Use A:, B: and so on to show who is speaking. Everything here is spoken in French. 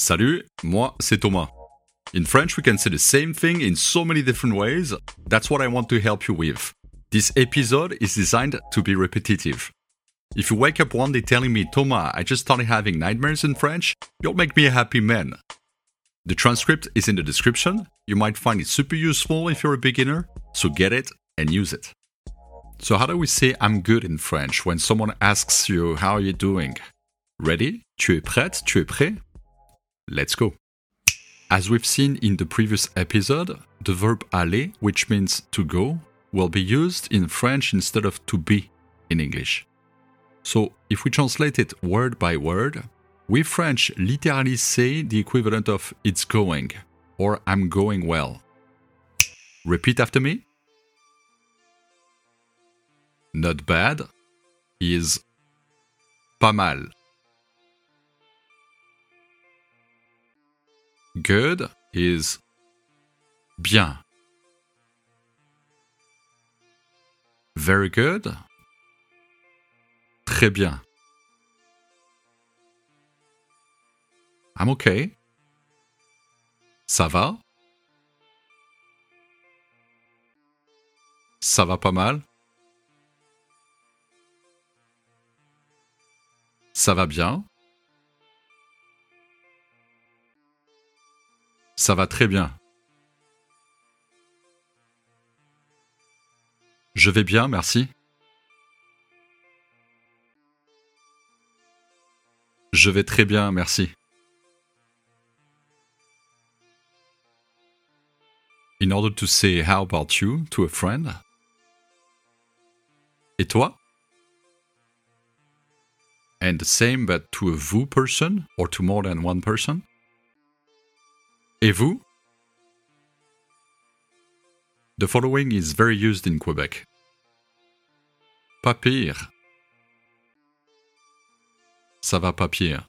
A: Salut, moi c'est Thomas. In French, we can say the same thing in so many different ways. That's what I want to help you with. This episode is designed to be repetitive. If you wake up one day telling me, Thomas, I just started having nightmares in French, you'll make me a happy man. The transcript is in the description. You might find it super useful if you're a beginner, so get it and use it. So, how do we say I'm good in French when someone asks you, How are you doing? Ready? Tu es prête? Tu es prêt? Let's go. As we've seen in the previous episode, the verb aller, which means to go, will be used in French instead of to be in English. So, if we translate it word by word, we French literally say the equivalent of it's going or I'm going well. Repeat after me. Not bad is pas mal. Good is bien. Very good. Très bien. I'm okay. Ça va? Ça va pas mal? Ça va bien? Ça va très bien. Je vais bien, merci. Je vais très bien, merci. In order to say how about you to a friend? Et toi? And the same but to a vous person or to more than one person? Et vous? The following is very used in Quebec. Pas pire. Ça va pas pire.